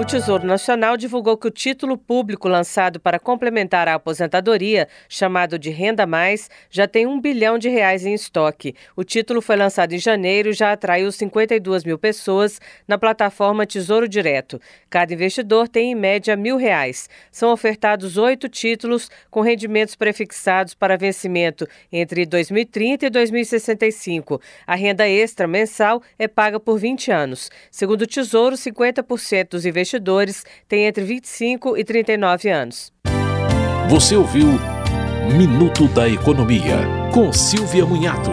O Tesouro Nacional divulgou que o título público lançado para complementar a aposentadoria, chamado de Renda Mais, já tem um bilhão de reais em estoque. O título foi lançado em janeiro e já atraiu 52 mil pessoas na plataforma Tesouro Direto. Cada investidor tem em média mil reais. São ofertados oito títulos com rendimentos prefixados para vencimento entre 2030 e 2065. A renda extra mensal é paga por 20 anos. Segundo o Tesouro, 50% dos investidores investidores têm entre 25 e 39 anos. Você ouviu Minuto da Economia, com Silvia Munhato.